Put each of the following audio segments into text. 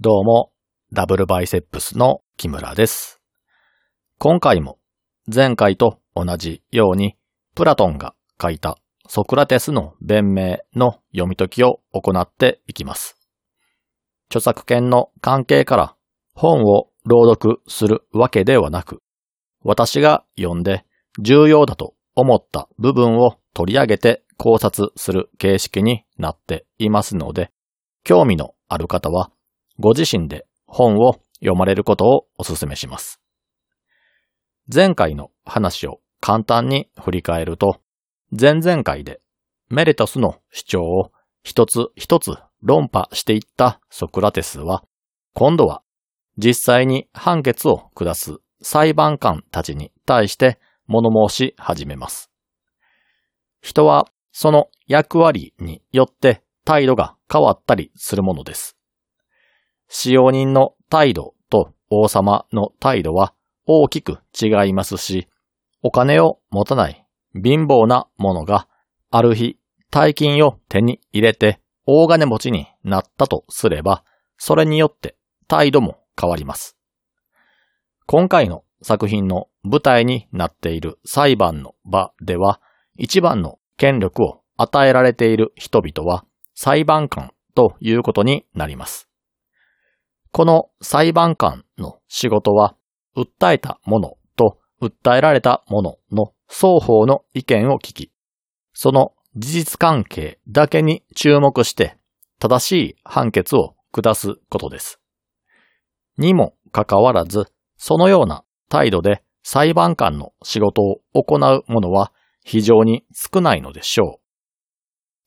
どうも、ダブルバイセップスの木村です。今回も前回と同じようにプラトンが書いたソクラテスの弁明の読み解きを行っていきます。著作権の関係から本を朗読するわけではなく、私が読んで重要だと思った部分を取り上げて考察する形式になっていますので、興味のある方はご自身で本を読まれることをお勧めします。前回の話を簡単に振り返ると、前々回でメレトスの主張を一つ一つ論破していったソクラテスは、今度は実際に判決を下す裁判官たちに対して物申し始めます。人はその役割によって態度が変わったりするものです。使用人の態度と王様の態度は大きく違いますし、お金を持たない貧乏な者がある日大金を手に入れて大金持ちになったとすれば、それによって態度も変わります。今回の作品の舞台になっている裁判の場では、一番の権力を与えられている人々は裁判官ということになります。この裁判官の仕事は、訴えた者と訴えられた者の双方の意見を聞き、その事実関係だけに注目して正しい判決を下すことです。にもかかわらず、そのような態度で裁判官の仕事を行う者は非常に少ないのでしょう。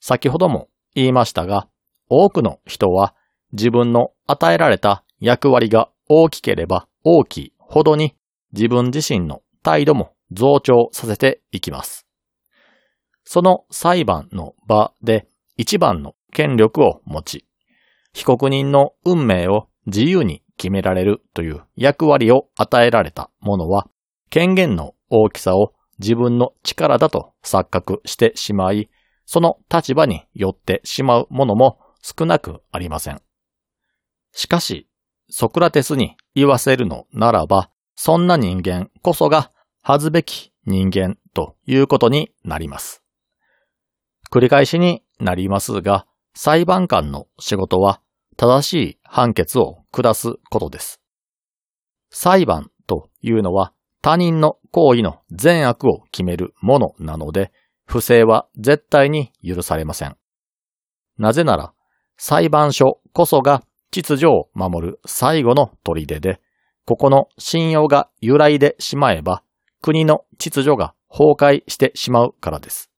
先ほども言いましたが、多くの人は自分の与えられた役割が大きければ大きいほどに自分自身の態度も増長させていきます。その裁判の場で一番の権力を持ち、被告人の運命を自由に決められるという役割を与えられた者は、権限の大きさを自分の力だと錯覚してしまい、その立場によってしまうものも少なくありません。しかし、ソクラテスに言わせるのならば、そんな人間こそが恥ずべき人間ということになります。繰り返しになりますが、裁判官の仕事は正しい判決を下すことです。裁判というのは他人の行為の善悪を決めるものなので、不正は絶対に許されません。なぜなら、裁判所こそが秩序を守る最後の砦で、ここの信用が揺らいでしまえば、国の秩序が崩壊してしまうからです。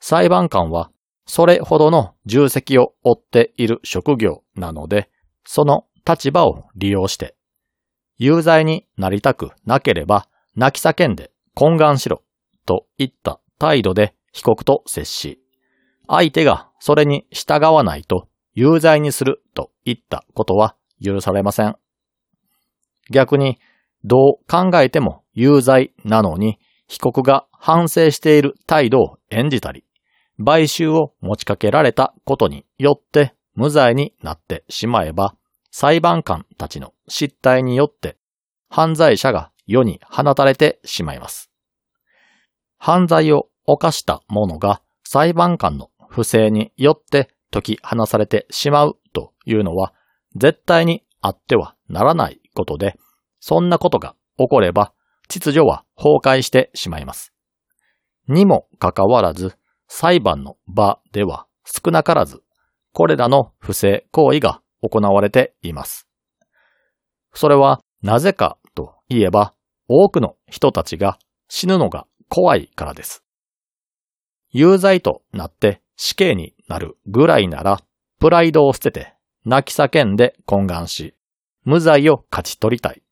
裁判官は、それほどの重責を負っている職業なので、その立場を利用して、有罪になりたくなければ、泣き叫んで懇願しろ、といった態度で被告と接し、相手がそれに従わないと有罪にするといったことは許されません。逆に、どう考えても有罪なのに、被告が反省している態度を演じたり、買収を持ちかけられたことによって無罪になってしまえば、裁判官たちの失態によって犯罪者が世に放たれてしまいます。犯罪を犯した者が裁判官の不正によって解き放されてしまうというのは絶対にあってはならないことで、そんなことが起これば秩序は崩壊してしまいます。にもかかわらず、裁判の場では少なからず、これらの不正行為が行われています。それはなぜかといえば、多くの人たちが死ぬのが怖いからです。有罪となって死刑になるぐらいなら、プライドを捨てて泣き叫んで懇願し、無罪を勝ち取りたい。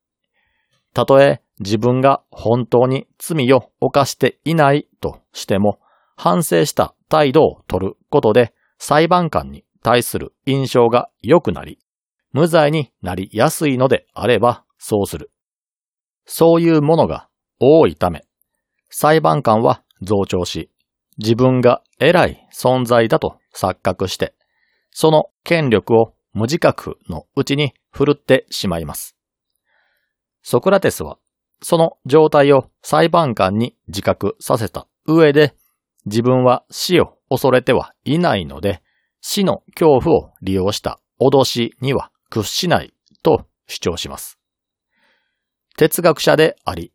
たとえ自分が本当に罪を犯していないとしても、反省した態度を取ることで裁判官に対する印象が良くなり、無罪になりやすいのであればそうする。そういうものが多いため、裁判官は増長し、自分が偉い存在だと錯覚して、その権力を無自覚のうちに振るってしまいます。ソクラテスは、その状態を裁判官に自覚させた上で、自分は死を恐れてはいないので、死の恐怖を利用した脅しには屈しないと主張します。哲学者であり、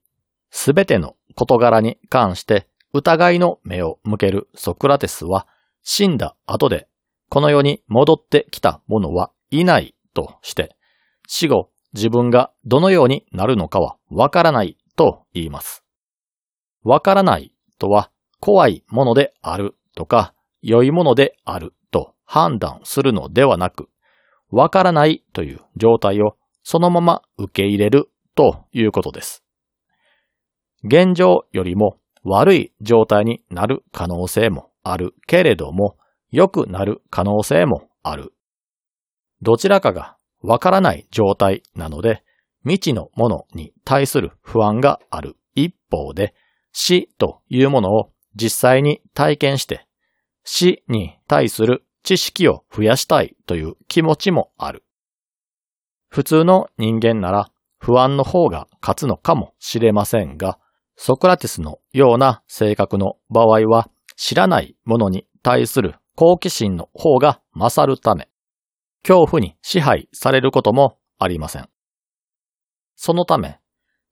すべての事柄に関して疑いの目を向けるソクラテスは、死んだ後でこの世に戻ってきた者はいないとして、死後自分がどのようになるのかはわからないと言います。わからないとは怖いものであるとか良いものであると判断するのではなく、わからないという状態をそのまま受け入れるということです。現状よりも悪い状態になる可能性もあるけれども、良くなる可能性もある。どちらかがわからない状態なので、未知のものに対する不安がある一方で、死というものを実際に体験して、死に対する知識を増やしたいという気持ちもある。普通の人間なら不安の方が勝つのかもしれませんが、ソクラティスのような性格の場合は知らないものに対する好奇心の方が勝るため、恐怖に支配されることもありません。そのため、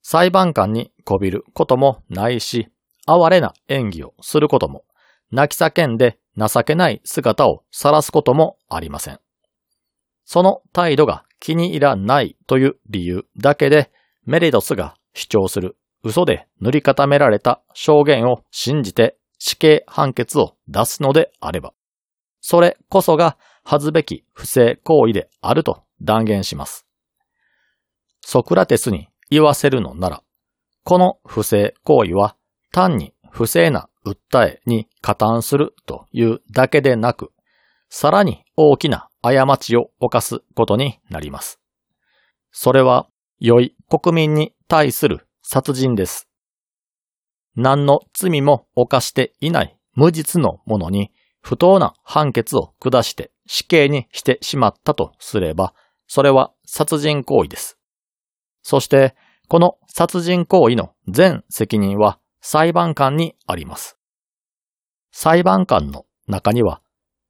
裁判官にこびることもないし、哀れな演技をすることも、泣き叫んで情けない姿を晒すこともありません。その態度が気に入らないという理由だけで、メリドスが主張する嘘で塗り固められた証言を信じて死刑判決を出すのであれば、それこそが恥ずべき不正行為であると断言します。ソクラテスに言わせるのなら、この不正行為は単に不正な訴えに加担するというだけでなく、さらに大きな過ちを犯すことになります。それは良い国民に対する殺人です。何の罪も犯していない無実の者に不当な判決を下して死刑にしてしまったとすれば、それは殺人行為です。そして、この殺人行為の全責任は裁判官にあります。裁判官の中には、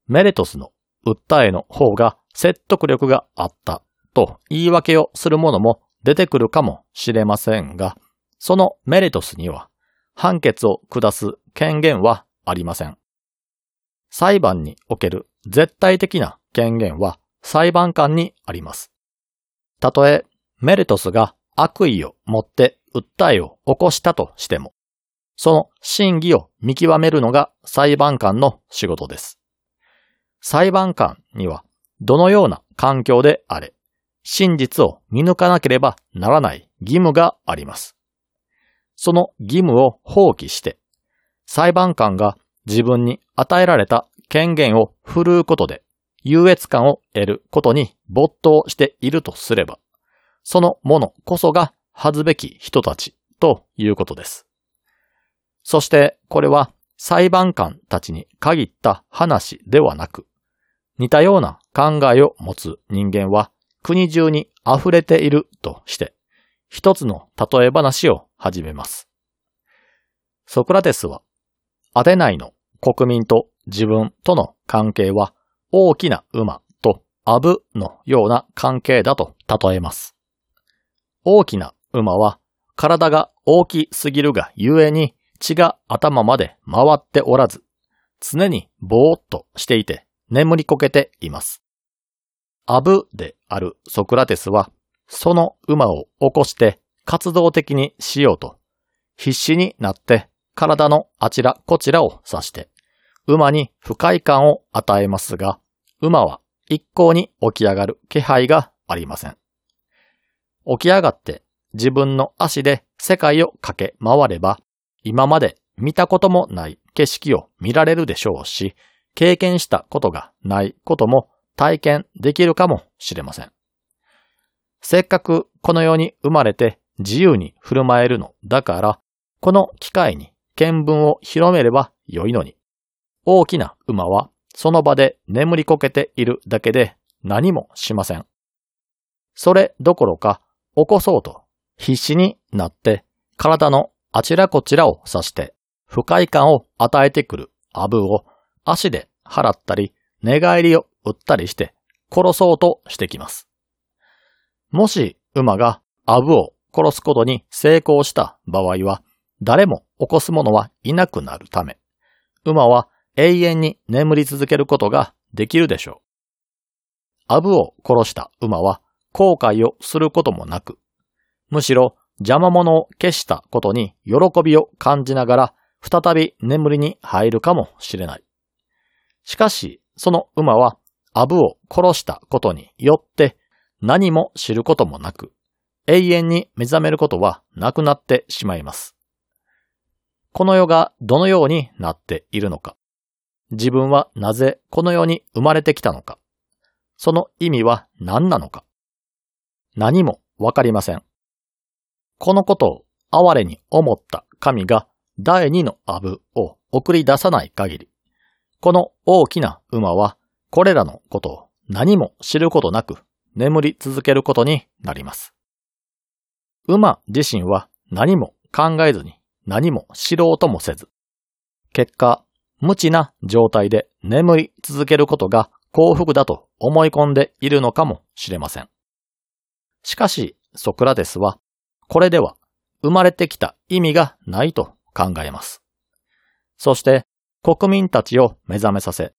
メレトスの訴えの方が説得力があったと言い訳をする者も出てくるかもしれませんが、そのメレトスには判決を下す権限はありません。裁判における絶対的な権限は裁判官にあります。たとえメレトスが悪意を持って訴えを起こしたとしても、その真偽を見極めるのが裁判官の仕事です。裁判官にはどのような環境であれ、真実を見抜かなければならない義務があります。その義務を放棄して、裁判官が自分に与えられた権限を振るうことで優越感を得ることに没頭しているとすれば、そのものこそが恥ずべき人たちということです。そしてこれは裁判官たちに限った話ではなく、似たような考えを持つ人間は国中に溢れているとして、一つの例え話を始めます。ソクラテスは、アテナイの国民と自分との関係は大きな馬とアブのような関係だと例えます。大きな馬は体が大きすぎるがゆえに血が頭まで回っておらず、常にぼーっとしていて眠りこけています。アブであるソクラテスは、その馬を起こして活動的にしようと、必死になって体のあちらこちらを指して、馬に不快感を与えますが、馬は一向に起き上がる気配がありません。起き上がって自分の足で世界を駆け回れば、今まで見たこともない景色を見られるでしょうし、経験したことがないことも体験できるかもしれません。せっかくこの世に生まれて自由に振る舞えるのだから、この機会に見聞を広めれば良いのに、大きな馬はその場で眠りこけているだけで何もしません。それどころか起こそうと必死になって体のあちらこちらを刺して不快感を与えてくるアブを足で払ったり寝返りを打ったりして殺そうとしてきます。もし馬がアブを殺すことに成功した場合は誰も起こす者はいなくなるため馬は永遠に眠り続けることができるでしょう。アブを殺した馬は後悔をすることもなく、むしろ邪魔者を消したことに喜びを感じながら再び眠りに入るかもしれない。しかし、その馬はアブを殺したことによって何も知ることもなく、永遠に目覚めることはなくなってしまいます。この世がどのようになっているのか、自分はなぜこの世に生まれてきたのか、その意味は何なのか、何もわかりません。このことを哀れに思った神が第二のアブを送り出さない限り、この大きな馬はこれらのことを何も知ることなく眠り続けることになります。馬自身は何も考えずに何も知ろうともせず、結果、無知な状態で眠り続けることが幸福だと思い込んでいるのかもしれません。しかし、ソクラテスは、これでは生まれてきた意味がないと考えます。そして、国民たちを目覚めさせ、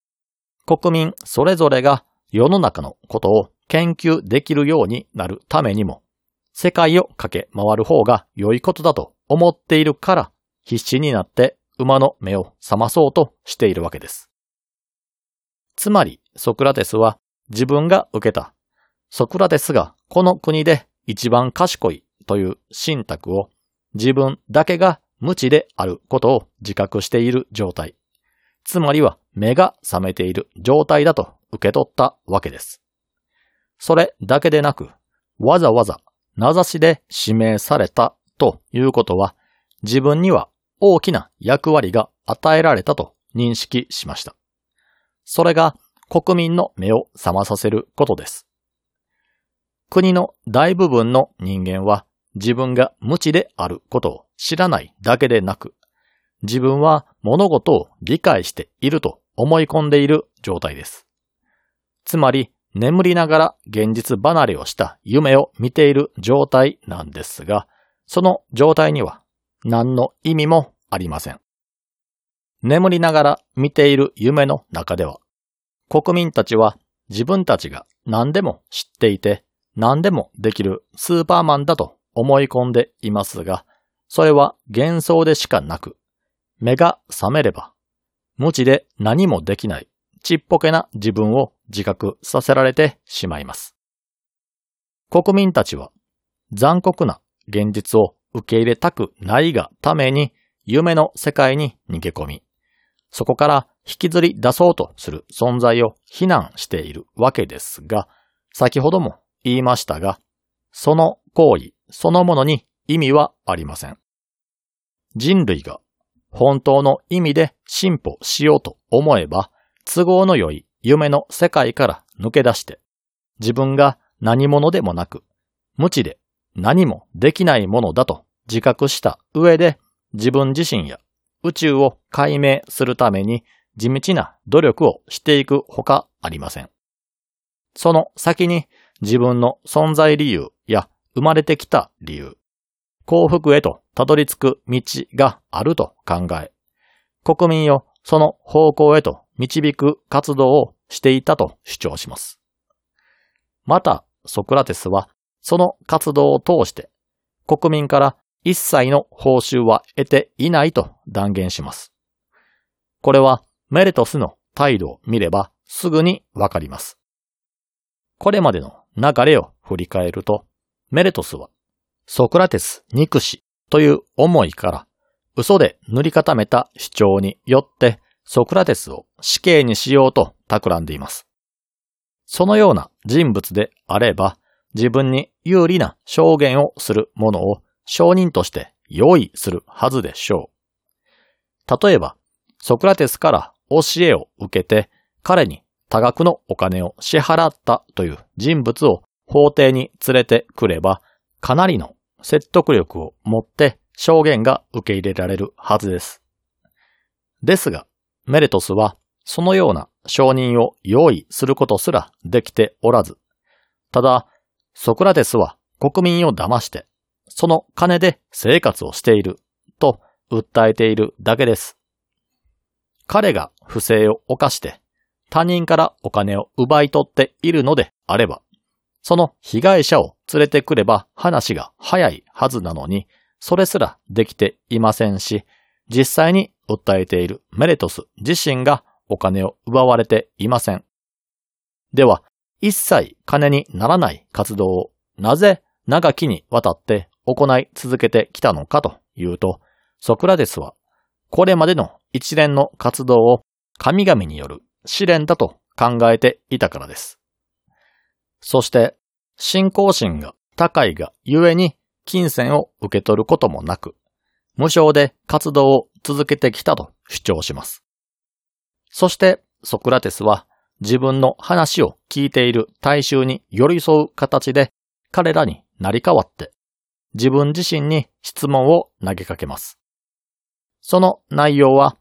国民それぞれが世の中のことを研究できるようになるためにも、世界を駆け回る方が良いことだと思っているから必死になって馬の目を覚まそうとしているわけです。つまり、ソクラテスは自分が受けた、ソクラテスがこの国で一番賢いという信託を自分だけが無知であることを自覚している状態。つまりは目が覚めている状態だと受け取ったわけです。それだけでなく、わざわざ名指しで指名されたということは、自分には大きな役割が与えられたと認識しました。それが国民の目を覚まさせることです。国の大部分の人間は自分が無知であることを知らないだけでなく、自分は物事を理解していると思い込んでいる状態です。つまり、眠りながら現実離れをした夢を見ている状態なんですが、その状態には何の意味もありません。眠りながら見ている夢の中では、国民たちは自分たちが何でも知っていて何でもできるスーパーマンだと思い込んでいますが、それは幻想でしかなく、目が覚めれば、無知で何もできないちっぽけな自分を自覚させられてしまいます。国民たちは残酷な現実を受け入れたくないがために夢の世界に逃げ込み、そこから引きずり出そうとする存在を非難しているわけですが、先ほども言いましたが、その行為そのものに意味はありません。人類が本当の意味で進歩しようと思えば、都合の良い夢の世界から抜け出して、自分が何者でもなく、無知で何もできないものだと自覚した上で自分自身や宇宙を解明するために地道な努力をしていくほかありません。その先に自分の存在理由や生まれてきた理由、幸福へとたどり着く道があると考え、国民をその方向へと導く活動をしていたと主張します。また、ソクラテスはその活動を通して国民から一切の報酬は得ていないと断言します。これはメレトスの態度を見ればすぐにわかります。これまでの流れを振り返ると、メレトスはソクラテス憎しという思いから嘘で塗り固めた主張によってソクラテスを死刑にしようと企んでいます。そのような人物であれば、自分に有利な証言をする者を証人として用意するはずでしょう。例えば、ソクラテスから教えを受けて彼に多額のお金を支払ったという人物を法廷に連れてくれば、かなりの説得力を持って証言が受け入れられるはずです。ですが、メレトスはそのような証人を用意することすらできておらず、ただ、ソクラテスは国民を騙して、その金で生活をしていると訴えているだけです。彼が不正を犯して他人からお金を奪い取っているのであれば、その被害者を連れてくれば話が早いはずなのに、それすらできていませんし、実際に訴えているメレトス自身がお金を奪われていません。では、一切金にならない活動をなぜ長きにわたって行い続けてきたのかというと、ソクラテスはこれまでの一連の活動を神々による試練だと考えていたからです。そして、信仰心が高いがゆえに金銭を受け取ることもなく、無償で活動を続けてきたと主張します。そしてソクラテスは自分の話を聞いている大衆に寄り添う形で彼らになり変わって自分自身に質問を投げかけます。その内容は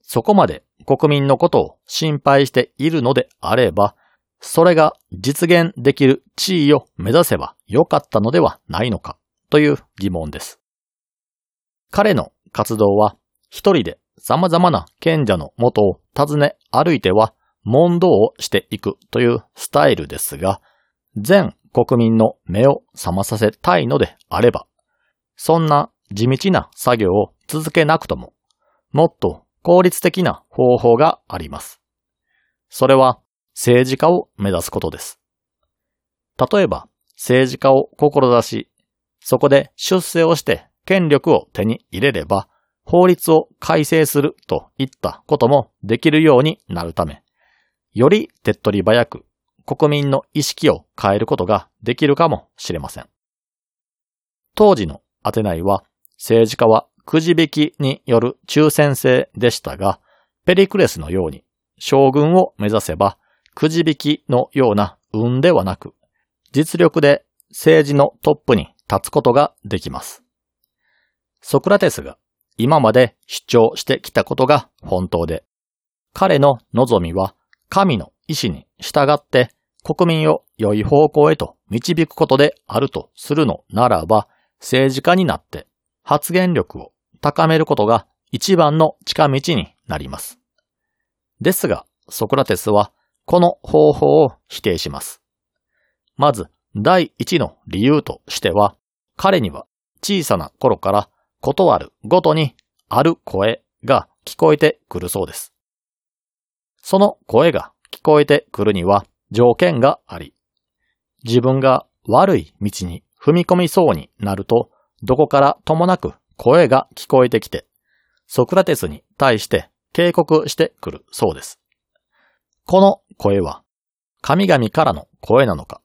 そこまで国民のことを心配しているのであれば、それが実現できる地位を目指せばよかったのではないのかという疑問です。彼の活動は一人で様々な賢者の元を訪ね歩いては問答をしていくというスタイルですが、全国民の目を覚まさせたいのであれば、そんな地道な作業を続けなくとも、もっと効率的な方法があります。それは政治家を目指すことです。例えば、政治家を志し、そこで出世をして権力を手に入れれば、法律を改正するといったこともできるようになるため、より手っ取り早く国民の意識を変えることができるかもしれません。当時のアテナイは政治家はくじ引きによる抽選制でしたが、ペリクレスのように将軍を目指せばくじ引きのような運ではなく、実力で政治のトップに立つことができます。ソクラテスが今まで主張してきたことが本当で、彼の望みは神の意志に従って国民を良い方向へと導くことであるとするのならば、政治家になって発言力を高めることが一番の近道になります。ですが、ソクラテスはこの方法を否定します。まず、第一の理由としては、彼には小さな頃から断るごとにある声が聞こえてくるそうです。その声が聞こえてくるには条件があり、自分が悪い道に踏み込みそうになると、どこからともなく声が聞こえてきて、ソクラテスに対して警告してくるそうです。この声は、神々からの声なのか、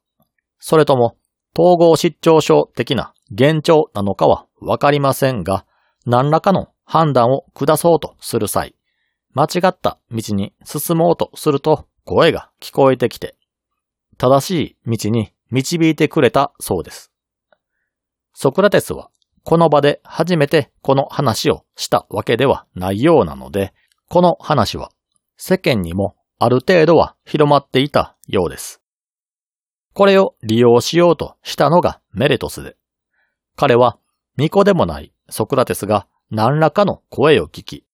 それとも統合失調症的な幻聴なのかはわかりませんが、何らかの判断を下そうとする際、間違った道に進もうとすると声が聞こえてきて、正しい道に導いてくれたそうです。ソクラテスはこの場で初めてこの話をしたわけではないようなので、この話は世間にもある程度は広まっていたようです。これを利用しようとしたのがメレトスで、彼は巫女でもないソクラテスが何らかの声を聞き、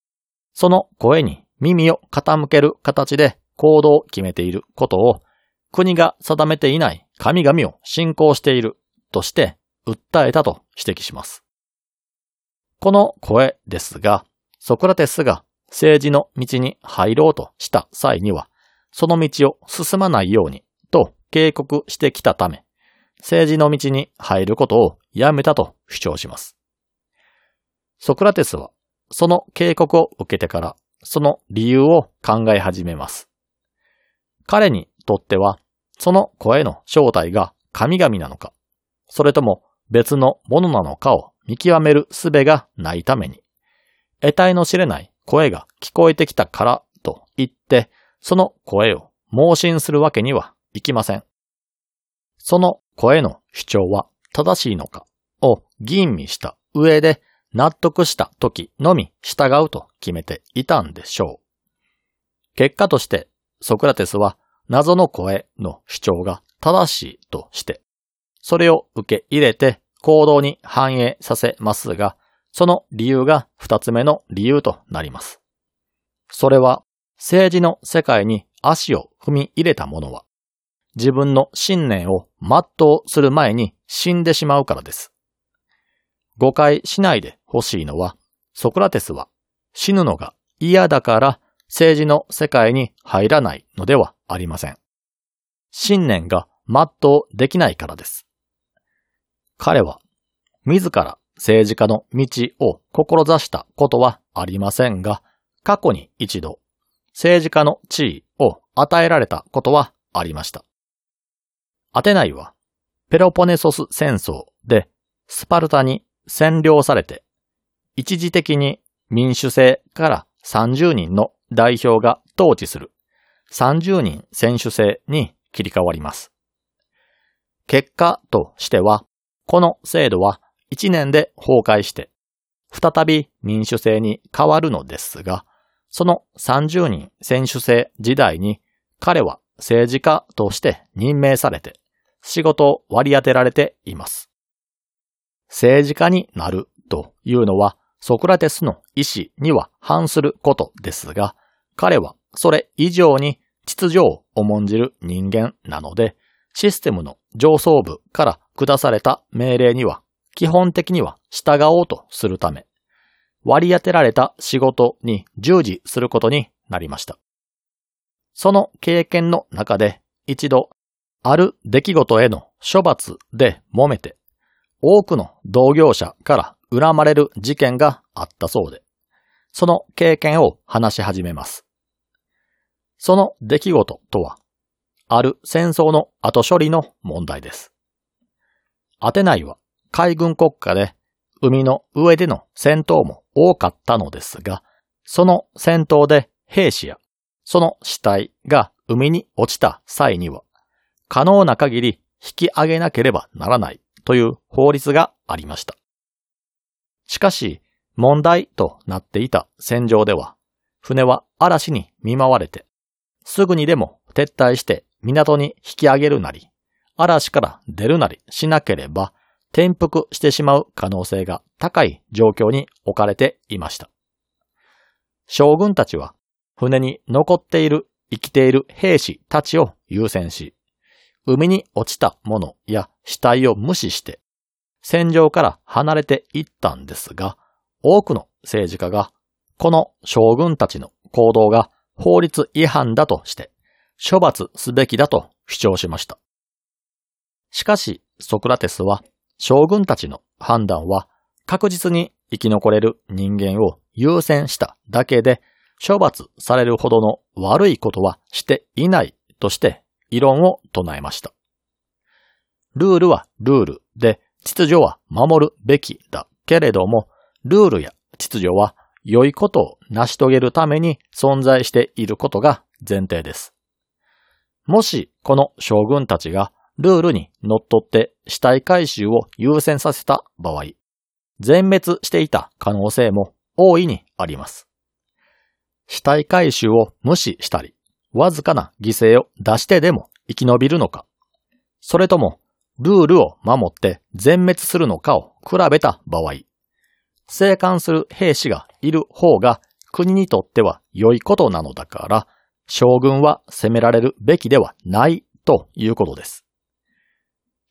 その声に耳を傾ける形で行動を決めていることを国が定めていない神々を信仰しているとして訴えたと指摘します。この声ですが、ソクラテスが政治の道に入ろうとした際には、その道を進まないようにと警告してきたため、政治の道に入ることをやめたと主張します。ソクラテスは、その警告を受けてから、その理由を考え始めます。彼にとっては、その声の正体が神々なのか、それとも別のものなのかを見極める術がないために、得体の知れない声が聞こえてきたからと言って、その声を盲信するわけにはいきません。その声の主張は正しいのかを吟味した上で納得した時のみ従うと決めていたんでしょう。結果としてソクラテスは謎の声の主張が正しいとして、それを受け入れて行動に反映させますが、その理由が二つ目の理由となります。それは政治の世界に足を踏み入れた者は、自分の信念を全うする前に死んでしまうからです。誤解しないでほしいのは、ソクラテスは死ぬのが嫌だから政治の世界に入らないのではありません。信念が全うできないからです。彼は自ら政治家の道を志したことはありませんが、過去に一度政治家の地位を与えられたことはありました。アテナイはペロポネソス戦争でスパルタに占領されて、一時的に民主制から30人の代表が統治する30人選手制に切り替わります。結果としては、この制度は1年で崩壊して、再び民主制に変わるのですが、その30人選手制時代に彼は政治家として任命されて仕事を割り当てられています。政治家になるというのはソクラテスの意思には反することですが、彼はそれ以上に秩序を重んじる人間なので、システムの上層部から下された命令には基本的には従おうとするため、割り当てられた仕事に従事することになりました。その経験の中で一度、ある出来事への処罰で揉めて、多くの同業者から恨まれる事件があったそうで、その経験を話し始めます。その出来事とは、ある戦争の後処理の問題です。アテナイは海軍国家で海の上での戦闘も多かったのですが、その戦闘で兵士やその死体が海に落ちた際には、可能な限り引き上げなければならないという法律がありました。しかし、問題となっていた戦場では、船は嵐に見舞われて、すぐにでも撤退して港に引き上げるなり、嵐から出るなりしなければ、転覆してしまう可能性が高い状況に置かれていました。将軍たちは、船に残っている生きている兵士たちを優先し、海に落ちたものや死体を無視して、戦場から離れていったんですが、多くの政治家が、この将軍たちの行動が法律違反だとして、処罰すべきだと主張しました。しかし、ソクラテスは、将軍たちの判断は確実に生き残れる人間を優先しただけで、処罰されるほどの悪いことはしていないとして異論を唱えました。ルールはルールで秩序は守るべきだけれども、ルールや秩序は良いことを成し遂げるために存在していることが前提です。もしこの将軍たちがルールに乗っって死体回収を優先させた場合、全滅していた可能性も大いにあります。死体回収を無視したり、わずかな犠牲を出してでも生き延びるのか、それともルールを守って全滅するのかを比べた場合、生還する兵士がいる方が国にとっては良いことなのだから、将軍は責められるべきではないということです。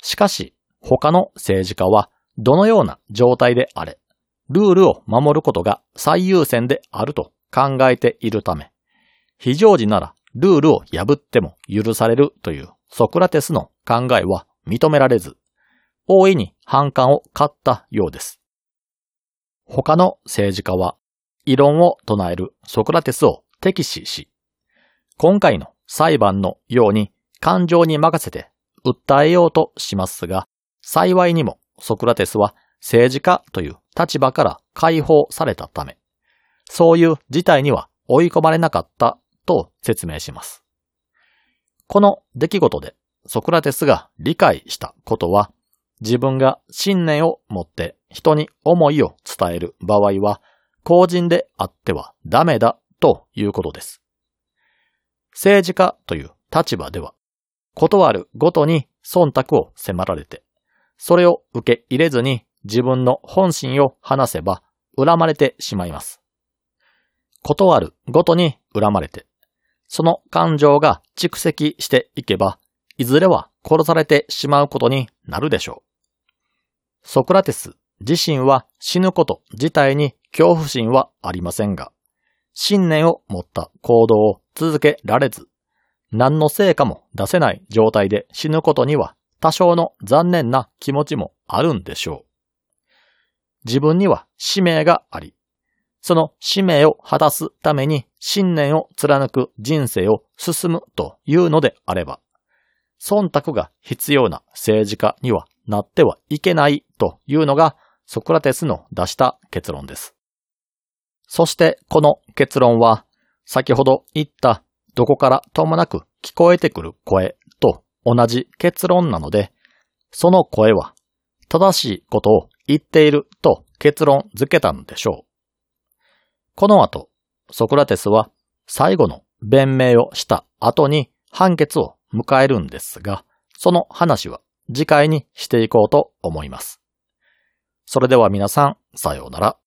しかし、他の政治家はどのような状態であれ、ルールを守ることが最優先であると考えているため、非常時ならルールを破っても許されるというソクラテスの考えは認められず、大いに反感を買ったようです。他の政治家は、異論を唱えるソクラテスを敵視し、今回の裁判のように感情に任せて訴えようとしますが、幸いにもソクラテスは政治家という立場から解放されたため、そういう事態には追い込まれなかったと説明します。この出来事でソクラテスが理解したことは、自分が信念を持って人に思いを伝える場合は、公人であってはダメだということです。政治家という立場では、断るごとに忖度を迫られて、それを受け入れずに自分の本心を話せば恨まれてしまいます。断るごとに恨まれて、その感情が蓄積していけば、いずれは殺されてしまうことになるでしょう。ソクラテス自身は死ぬこと自体に恐怖心はありませんが、信念を持った行動を続けられず、何の成果も出せない状態で死ぬことには多少の残念な気持ちもあるんでしょう。自分には使命があり、その使命を果たすために信念を貫く人生を進むというのであれば、忖度が必要な政治家にはなってはいけないというのがソクラテスの出した結論です。そしてこの結論は先ほど言ったどこからともなく聞こえてくる声と同じ結論なので、その声は正しいことを言っていると結論付けたんでしょう。この後、ソクラテスは最後の弁明をした後に判決を迎えるんですが、その話は次回にしていこうと思います。それでは皆さん、さようなら。